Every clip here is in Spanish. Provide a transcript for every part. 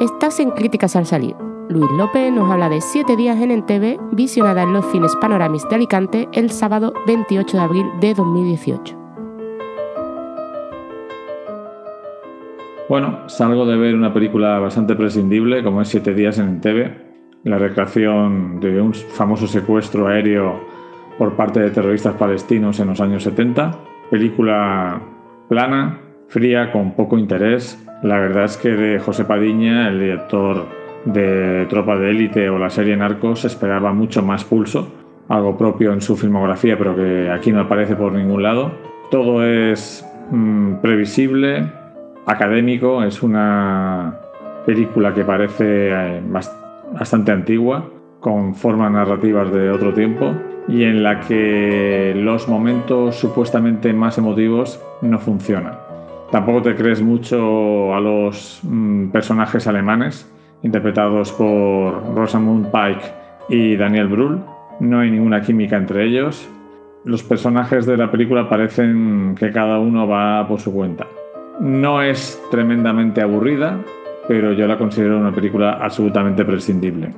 Estás en Críticas al Salir. Luis López nos habla de Siete días en Entebbe, visionada en los cines Panoramis de Alicante el sábado 28 de abril de 2018. Bueno, salgo de ver una película bastante prescindible como es Siete días en Entebbe, la recreación de un famoso secuestro aéreo por parte de terroristas palestinos en los años 70. Película plana, fría, con poco interés, la verdad es que de José Padiña, el director de Tropa de Élite o la serie Narcos, esperaba mucho más pulso, algo propio en su filmografía, pero que aquí no aparece por ningún lado. Todo es mm, previsible, académico, es una película que parece eh, bastante antigua, con formas narrativas de otro tiempo y en la que los momentos supuestamente más emotivos no funcionan. Tampoco te crees mucho a los mm, personajes alemanes interpretados por Rosamund Pike y Daniel Brühl. No hay ninguna química entre ellos. Los personajes de la película parecen que cada uno va por su cuenta. No es tremendamente aburrida, pero yo la considero una película absolutamente prescindible.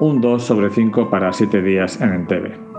Un 2 sobre 5 para 7 días en Entebbe.